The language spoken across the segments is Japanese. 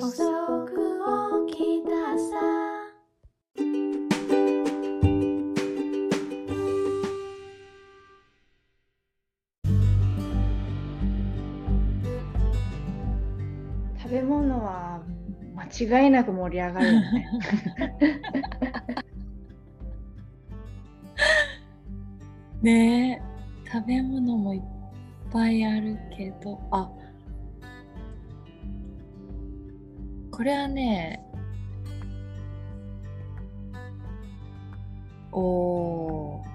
遅く起きたさ食べ物は間違いなく盛り上がるよね。ねえ食べ物もいっぱいあるけどあこれはねおー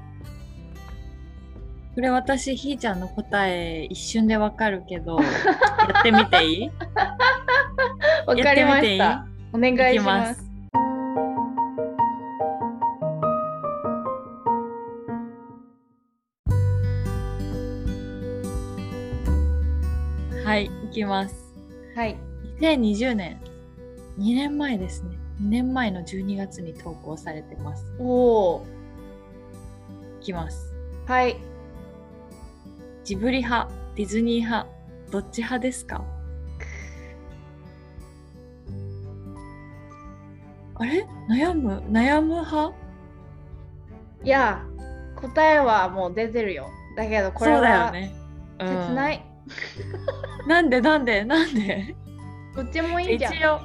これ私ひーちゃんの答え一瞬でわかるけど やってみていい？わかりました。お願いしま。すはいいきますはい。2020年2年前ですね。2年前の12月に投稿されてます。おお。いきます。はい。ジブリ派ディズニー派どっち派ですか？あれ？悩む？悩む派？いや、答えはもう出てるよ。だけどこれそうだよはね、切ない。なんで？なんで？なんで？どっちもいいじゃん。一応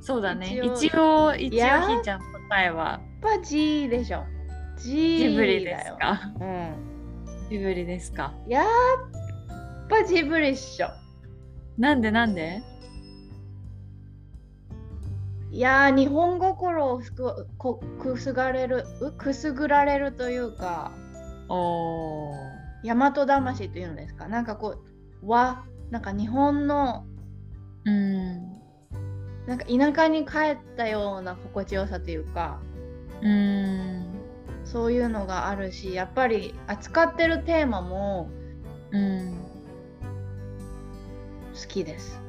そうだね一応一応ひーちゃんの答えはぱ G でしょ。G ジブリで。すか？うん。ジブリですか？やっぱジブリっしょ。なんでなんで？いやー、日本心をすくこくすがれる、うくすぐられるというか、おー大和魂というのですか？なんかこう、和、なんか日本の、うんなんか田舎に帰ったような心地よさというか、うん。そういうのがあるし、やっぱり扱ってるテーマもうん好きです。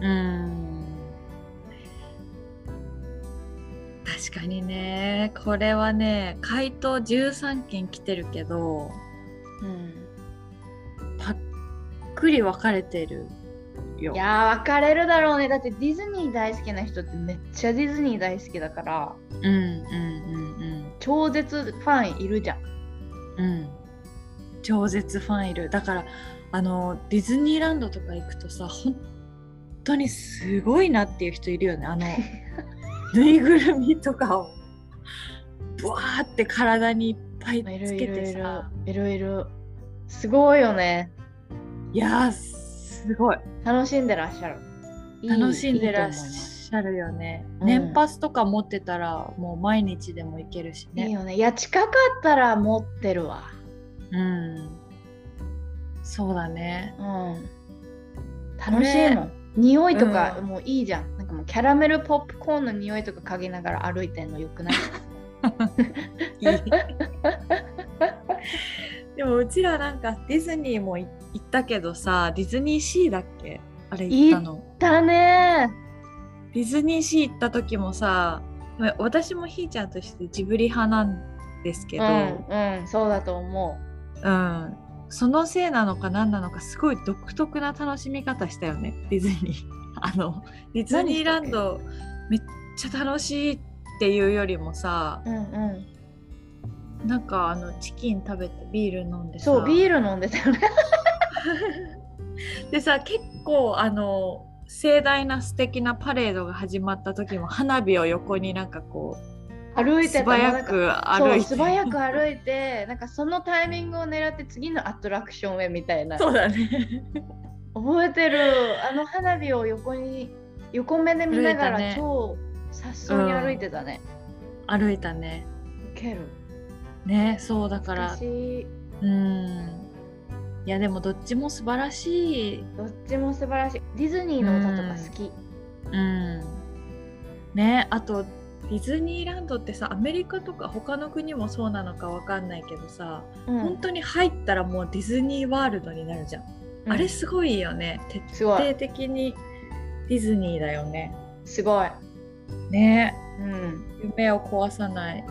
うん。確かにね。これはね回答13件来てるけどうん、ぱっくり分かれてるよ。いやー、分かれるだろうね。だってディズニー大好きな人ってめっちゃディズニー大好きだから、うんうんうん超絶ファンいるじゃん。うん。うん超絶ファンいる。だからあのディズニーランドとか行くとさ本当にすごいなっていう人いるよね。あの ぬいぐるみとかを。ブワーって体にいっぱいついるいけるいる。てさいるいる。すごいよね。いやーすごい楽しんでらっしゃる。楽しんでらっしゃるよねうん年パスとか持ってたらもう毎日でも行けるしねいいよね。いや、近かったら持ってるわ。うんそうだねうん。楽しいもん。匂いとかうんもういいじゃん。なんかもうキャラメルポップコーンの匂いとか嗅ぎながら歩いてんのよくない？でもうちらなんかディズニーもい行ったけどさディズニーシーだっけ？あれ行ったのだねディズニーシー行った時もさまあ私もひーちゃんとしてジブリ派なんですけど、うん、うん、そうだと思うん、そのせいなのか何なのかすごい独特な楽しみ方したよねディズニー。あのディズニーランドめっちゃ楽しいっていうよりもさう。うんうん。なんかあのチキン食べてビール飲んでさそう、ビール飲んでたよね。でさ結構あの盛大な素敵なパレードが始まった時も花火を横になんかこ歩いて素早く歩いて。素早く歩いてなんかそのタイミングを狙って次のアトラクションへみたいな。そうだね。覚えてる。あの花火を横に横目で見ながら、ね。超さっそうに歩いてたね、歩いたね。ウケる。ねそうだから。私うんいやでもどっちも素晴らしい。どっちも素晴らしい。ディズニーの歌とか好き、うん。ねあとディズニーランドってさアメリカとか他の国もそうなのかわかんないけどさ、うん。本当に入ったらもうディズニーワールドになるじゃん、うん。あれすごいよね。徹底的にディズニーだよね。すごい、ね。うん、夢を壊さない。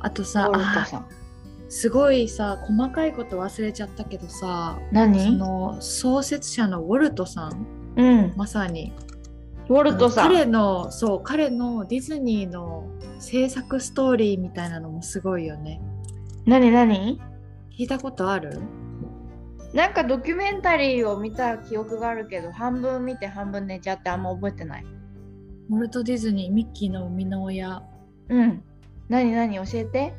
あとさあすごいさ細かいこと忘れちゃったけどさそ何の創設者のウォルトさん。うん。まさに。ウォルトさん。彼のそう彼のディズニーの制作ストーリーみたいなのもすごいよね。何何？聞いたことある？なんかドキュメンタリーを見た記憶があるけど、半分見て半分寝ちゃってあんま覚えてない。ウォルト・ディズニーミッキーの生みの親。うん。何何？教えて。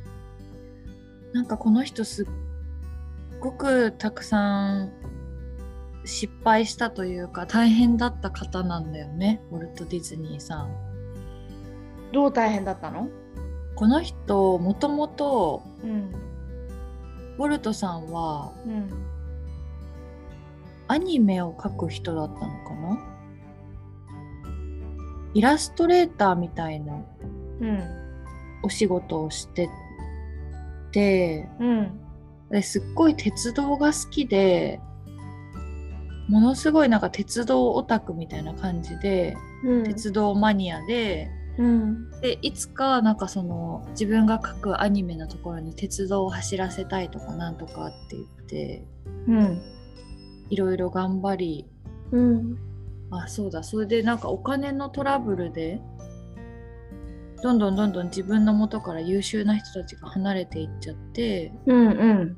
なんかこの人すっごくたくさん失敗したというか大変だった方なんだよねウォルト・ディズニーさん。どう大変だったの？この人もともとうん。ウォルトさんはうん。アニメを描く人だったのかな？イラストレーターみたいなうん。お仕事をしててうん。ですっごい鉄道が好きでものすごいなんか鉄道オタクみたいな感じでうん。鉄道マニアでうん。でいつかなんかその自分が描くアニメのところに鉄道を走らせたいとかなんとかって言ってうん。いろいろ頑張りうん。あそうだそれでなんかお金のトラブルでどんどんどんどん自分の元から優秀な人たちが離れていっちゃってうん。うん。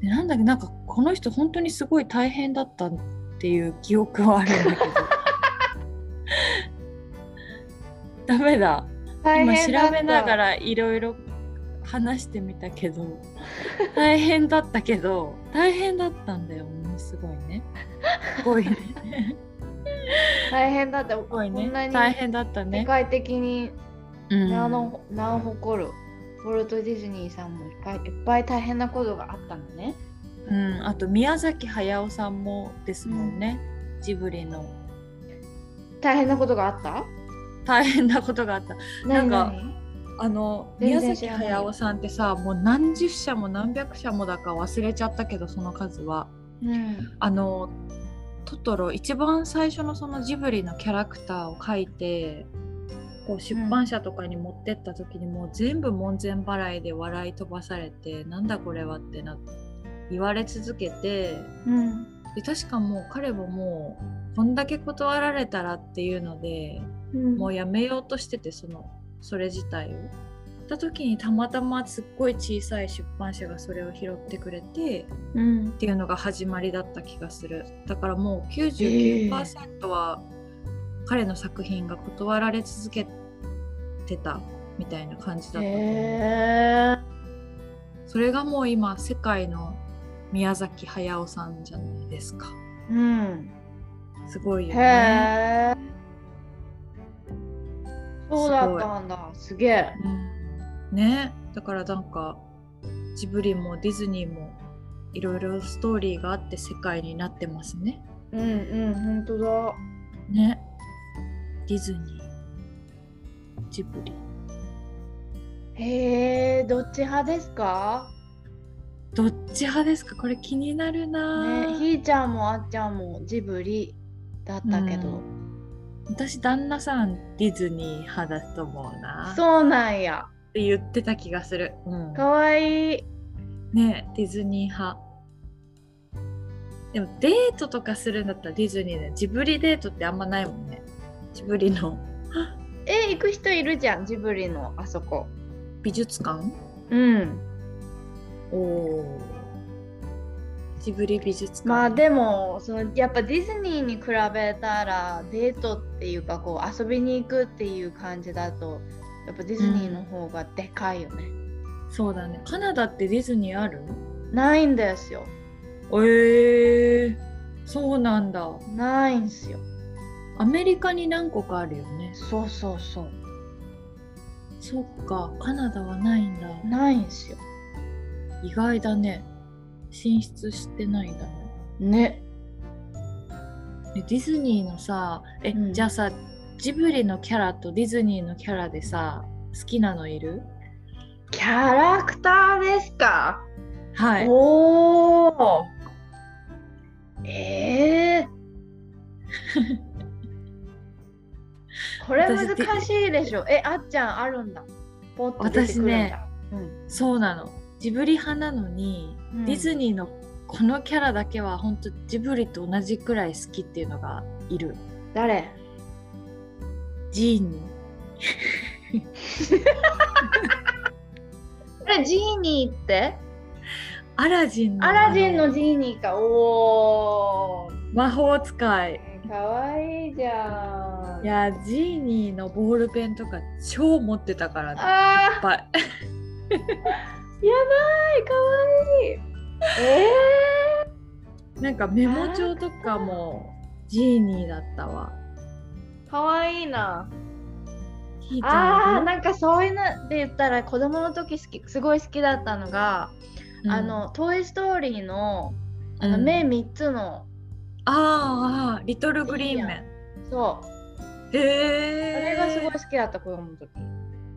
でなんだっけなんかこの人本当にすごい大変だったっていう記憶はあるんだけど ダメだ今大変だった調べながらいろいろ話してみたけど大変だったけど大変だったんだよものすごいねすごいね大変だった。すごいね こんなに大変だった世ね、界的にうん。名の,、名を誇るウォルト・ディズニーさんもいっぱいいっぱい大変なことがあったのね。うん、あと宮崎駿さんもですもんね、ジブリの。大変なことがあった？大変なことがあった。なんか何？あの全宮崎駿さんってさもう何十社も何百社もだか忘れちゃったけどその数は。々あのトトロ一番最初のそのジブリのキャラクターを描いてこう出版社とかに持ってった時にもう全部門前払いで笑い飛ばされてなんだこれはってな言われ続けてうん。うん。で確かもう彼ももうこんだけ断られたらっていうのでうんもうやめようとしててそのそれ自体を。った時にたまたますっごい小さい出版社がそれを拾ってくれてうんっていうのが始まりだった気がするだからもう99%は彼の作品が断られ続けてたみたいな感じだった。それがもう今世界の宮崎駿さんじゃないですかうん。すごいよへね、え。そうだったんだ。すげえ。うん、ねだからなんかジブリもディズニーもいろいろストーリーがあって世界になってますねうんうん、本当だ。ねディズニー。ジブリ。へえ、どっち派ですか？どっち派ですか？これ気になるな、ね、ひーちゃんもあっちゃんもジブリだったけど。私旦那さんディズニー派だと思うな。っそうなんや。て言ってた気がする、うん。かわいい。ねディズニー派。でもデートとかするんだったらディズニーでジブリデートってあんまないもんねジブリの え、行く人いるじゃん、ジブリのあそこ。美術館？うん。おおジブリ美術館まあでもそのやっぱディズニーに比べたらデートっていうかこう遊びに行くっていう感じだとやっぱディズニーの方がでかいよね。そうだねカナダってディズニーある？ないんですよ。えー、そうなんだないんすよ。アメリカに何個かあるよね。そうそうそう。そっかカナダはないんだ。ないんすよ。意外だね。進出してないんだね。ね。えディズニーのさえ、うん。じゃあさジブリのキャラとディズニーのキャラでさ好きなのいる？キャラクターですか、はい。おお。ええ これ難しいでしょ。え、あっちゃんあるんだ。ポッと出てくるんだ。私ねそうなの。ジブリ派なのに、うん。ディズニーのこのキャラだけは本当ジブリと同じくらい好きっていうのがいる。誰？ジーニこれジーニーって？ーアラジンの。アラジンあのジーニーか。おー。魔法使いかわいいじゃん。いやジーニーのボールペンとか超持ってたからね。いっあぱい。ーやばいかわいい。えなんかメモ帳とかもジーニーだったわ。ー、かわいいな。あーなんかそういうので言ったら子供の時好きすごい好きだったのが、うん。あの「トイ・ストーリーの」あのうん。目3つの、あーあーリトルグリーンメそう。ンへえあれがすごい好きだった子供の時。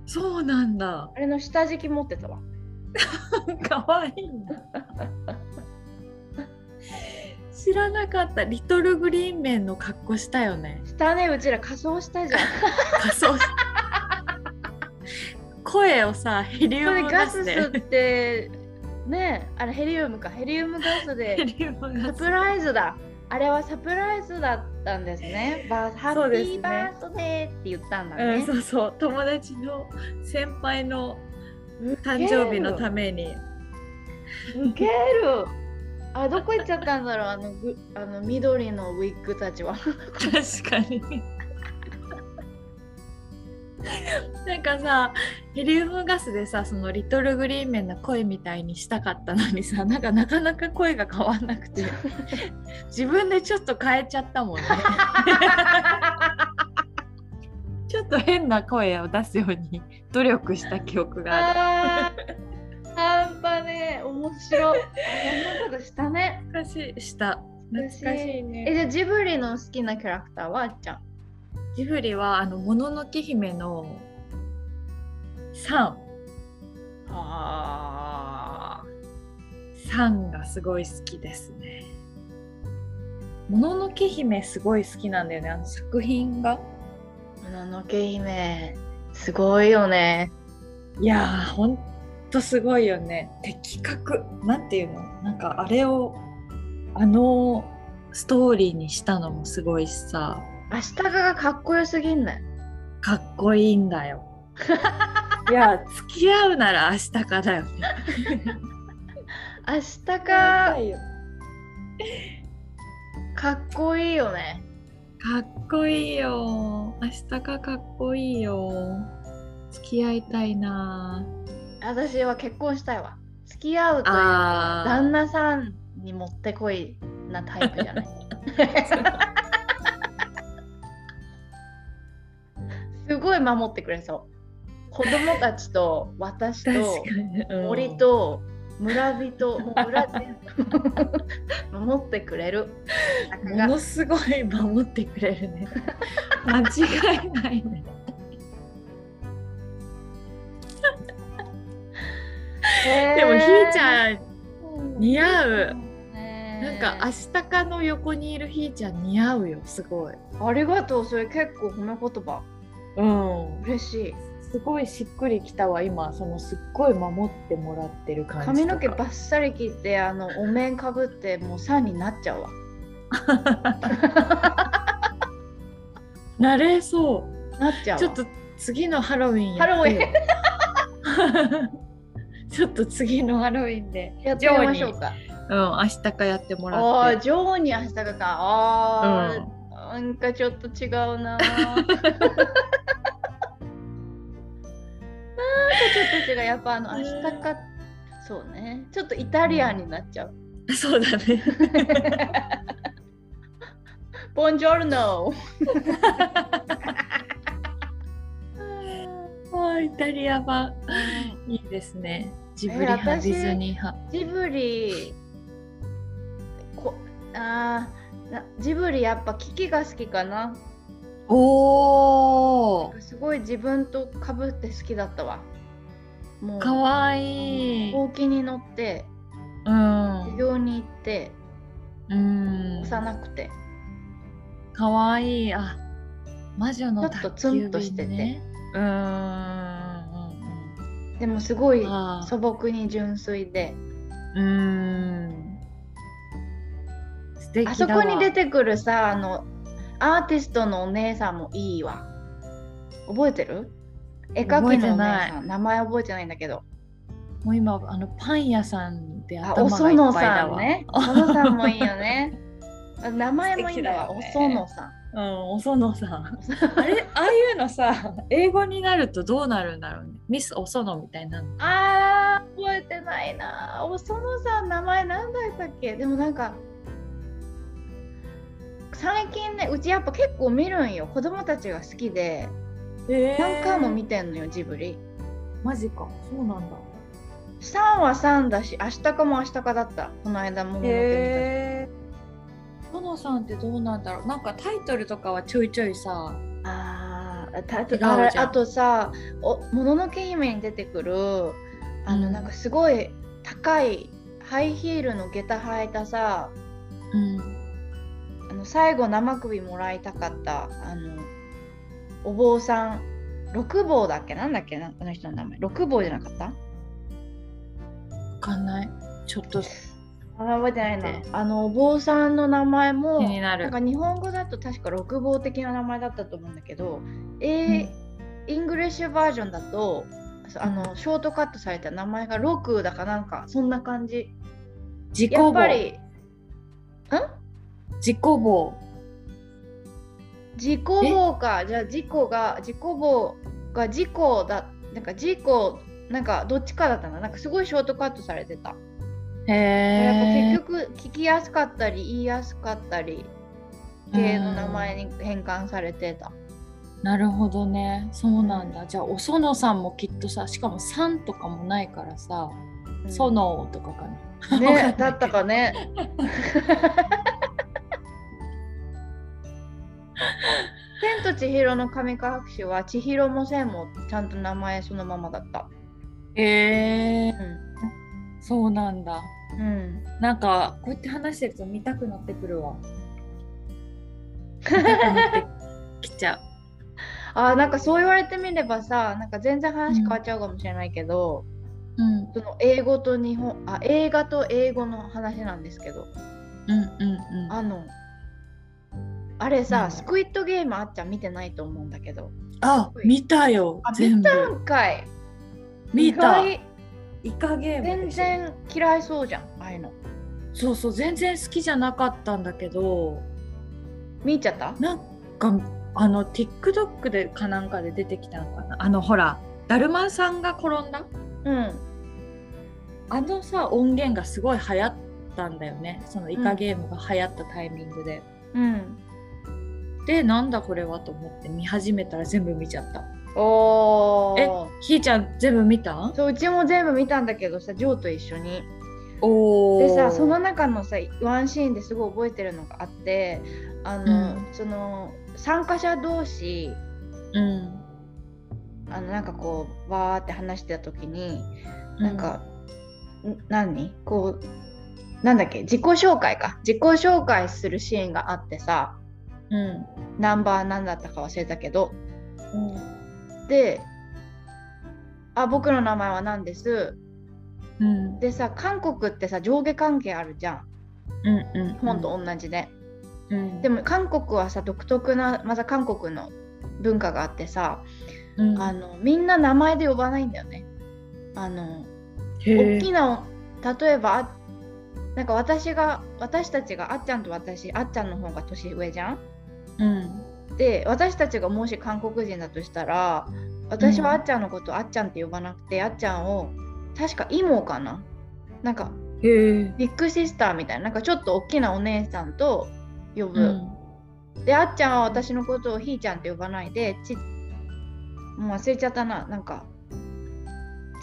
そうなんだ。あれの下敷き持ってたわ。かわいいな。知らなかった。リトルグリーンメンの格好したよね。下ねうちら仮装したじゃん。仮装し声をさヘリウムガスってねあれヘリウムか。ヘリウムガスヘでリウムサガス。プライズだあれはサプライズだったんですね。バーハッピーバースデーって言ったんだうん、ねそうそう。友達の先輩の誕生日のために。ウケる。あどこ行っちゃったんだろう。あのぐあの緑のウィッグたちは。確かに なんかさヘリウムガスでさそのリトルグリーンメンの声みたいにしたかったのにさ なんかなかなか声が変わんなくて 自分でちょっと変えちゃったもんね。ちょっと変な声を出すように努力した記憶がああー半端ね面白い。そんなことしたね。る懐かしいした。懐かしいえねじゃあジブリの好きなキャラクターはあっちゃん？ジブリはあのもののけ姫のサンあサンがすごい好きですね。もののけ姫すごい好きなんだよね、あの作品が。もののけ姫すごいよねいやー、ほんとすごいよね。的確。なんていうの？なんかあれを、あのストーリーにしたのもすごいしさ、アシタカがかっこよすぎんねかっこいいんだよ。いや、付き合うなら明日かだよね。アシタカかっこいいよねかっこいいよ。明日かかっこいいよ。付き合いたいな私は結婚したいわ付き合うと旦那さんにもってこいなタイプじゃない ごい守ってくれそう。子供たちと 私と森と村人もう村全部 守ってくれる。ものすごい守ってくれるね。間違いないね。でもひーちゃん似合う。なんかアシタカの横にいるひーちゃん似合うよすごい。ありがとうそれ結構褒め言葉うん。嬉しい。すごいしっくりきたわ今。そのすっごい守ってもらってる感じ髪の毛とかバッサリ切ってあのお面かぶってもう3になっちゃうわ。なれそう。なっちゃうわ。ちょっと次のハロウィンハロウィン。ン ちょっと次のハロウィンで。やってみましょうか。うん明日かやってもらああってジョーに明日かか。あー、なんかちょっと違うな。なんかちょっと違う。やっぱあの明日か。そうね。ちょっとイタリアンになっちゃう、そうだね。ボンジョルノイタリア版いいですね。ジブリ派、ディズニー派。ジブリこあーなジブリやっぱキキが好きかな。おー。すごい自分とかぶって好きだったわ。もう。かわいい。ほうきに乗ってうん。授業に行ってうん。幼くて。かわいい。あ魔女のちょっとツンとしてて。うん。うん。うん。でもすごい素朴に純粋で。うんうん素敵だわ。あそこに出てくるさあのアーティストのお姉さんもいいわ。覚えてる？絵描きのお姉さん。名前覚えてないんだけど。もう今あのパン屋さんであ頭がいっおそのぱいだわ。さんね。おそのさんもいいよね。あ名前もいいんだわ、ねそのさん。うん、おそのさん。あれ、ああいうのさ、英語になるとどうなるんだろうね。ミスおそのみたいなの。あー覚えてないな。おそのさん名前なんだったっけ？でもなんか最近ねうちやっぱ結構見るんよ子供たちが好きでえ何回も見てんのよジブリマジか。そうなんだ。3は3だし明日かも明日かだったこの間ももののけへえ。そのさんってどうなんだろう。なんかタイトルとかはちょいちょいさ。見たあーた違うじゃんあとさ「おもののけ姫」に出てくるあの、うんなんかすごい高いハイヒールの下駄履いたさうん。あの最後生首もらいたかったあのお坊さん六坊だっけ？なんだっけ？なあの人の名前。六坊じゃなかった？わかんない。ちょっとあ覚えてないな。であのお坊さんの名前も気になる。なんか日本語だと確か六坊的な名前だったと思うんだけど、えーイングリッシュバージョンだとあのショートカットされた名前が六だかなんかそんな感じ。や自己棒。っぱりん？自己棒。自己棒かじゃあ自己が自己棒が自己だなんか自己なんかどっちかだったななんかすごいショートカットされてた、へえ。結局聞きやすかったり言いやすかったり系の名前に変換されてた、なるほどね。そうなんだ。じゃあ、おそのさんもきっとさ、しかもさんとかもないからさ、うんそのとかかな。ねだったかね と千尋の神隠しは千尋も千もちゃんと名前そのままだったへえうそうなんだ。ん、うん、なんかこうやって話してると見たくなってくるわ。見たくなってきちゃう。あーなんかそう言われてみればさなんか全然話変わっちゃうかもしれないけど、うんその英語と日本あ映画と英語の話なんですけどうんうんうん。あのあれさスクイッドゲームあっちゃん見てないと思うんだけど。あ見たよあ全部。見たんかい。見た。イカゲーム全然嫌いそうじゃんああいうの。そうそう全然好きじゃなかったんだけど。見ちゃった？なんかあの TikTok でかなんかで出てきたのかな？あのほらだるまさんが転んだ？うん。あのさ音源がすごい流行ったんだよね。そのイカゲームが流行ったタイミングで、うんでなんだこれはと思って見始めたら全部見ちゃった。えおー。ひーちゃん全部見た？そううちも全部見たんだけどさジョーと一緒に。おでさその中のさワンシーンですごい覚えてるのがあってあの、うん。その参加者同士うん。あのなんかこうわーって話してた時になんか、ん何？こうなんだっけ？自己紹介か。自己紹介するシーンがあってさうん。ナンバー何だったか忘れたけど。うん。で「あ僕の名前は何です」うん。でさ韓国ってさ上下関係あるじゃん。うんうん日本と同じで、うん。でも韓国はさ独特なまた韓国の文化があってさ、うん。あのみんな名前で呼ばないんだよね。あの大きな例えばあなんか私が私たちがあっちゃんと私あっちゃんの方が年上じゃん？うん。で私たちがもし韓国人だとしたら私はあっちゃんのことあっちゃんって呼ばなくて、あっちゃんを確か妹かな？なんかビッグシスターみたいななんかちょっと大きなお姉さんと呼ぶ、うん。であっちゃんは私のことをひーちゃんって呼ばないでちもう忘れちゃったな。なんか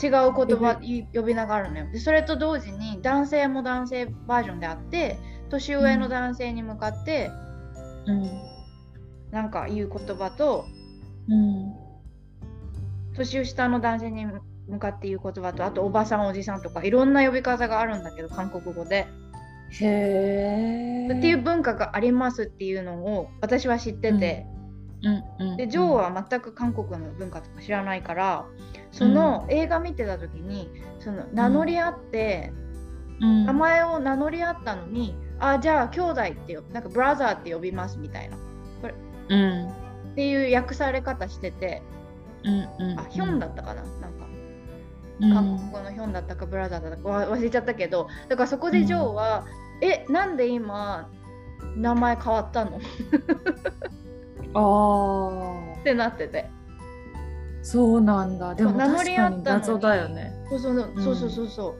違う言葉い呼び名があるのよ。でそれと同時に男性も男性バージョンであって年上の男性に向かってうんなんか言う言葉とうん。年下の男性に向かって言う言葉とあとおばさんおじさんとかいろんな呼び方があるんだけど韓国語で。へえっていう文化がありますっていうのを私は知ってて、うん。うん。でジョーは全く韓国の文化とか知らないからその映画見てた時にその名乗り合って、うん。名前を名乗り合ったのにあじゃあ兄弟ってよなんかブラザーって呼びますみたいなうん。っていう訳され方しててうん。うん。あヒョンだったかななん。か韓国のヒョンだったかブラザーだったか忘れちゃったけどだからそこでジョーは、えなん。で今名前変わったのっああてなっててそうなん。だでも名乗り合った謎だよねそうそうそうそうそうそうそ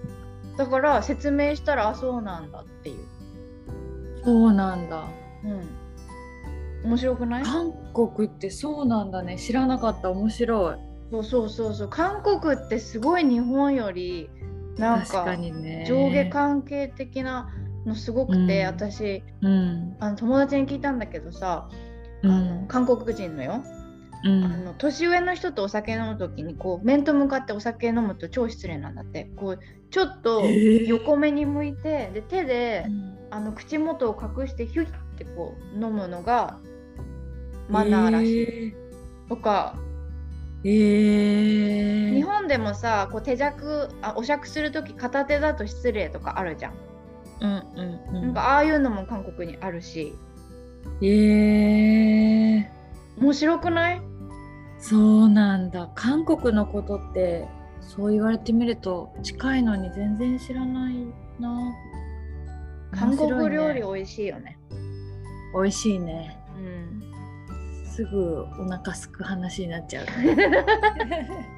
うだから説明したらあそうなん。だっていう、そうなん。だうん、面白くない？韓国ってそうなんだね。知らなかった。面白い。そうそうそうそう。韓国ってすごい日本よりなん確か上下関係的なのすごくて、うん。私うん。あの友達に聞いたんだけどさ、うあのん韓国人のよ、うん。あの年上の人とお酒飲む時にこう面と向かってお酒飲むと超失礼なんだって。こうちょっと横目に向いてで手で、うん。あの口元を隠してヒュッてこう飲むのがマナーらしい、とか。えー、えー日本でもさこう手酌あお酌する時片手だと失礼とかあるじゃん、うんうんうん。なんかああいうのも韓国にあるし。えー、面白くない？そうなんだ。韓国のことってそう言われてみると近いのに全然知らないな。韓国料理美味しいよね。美味しいね。うんすぐお腹すく話になっちゃう。ね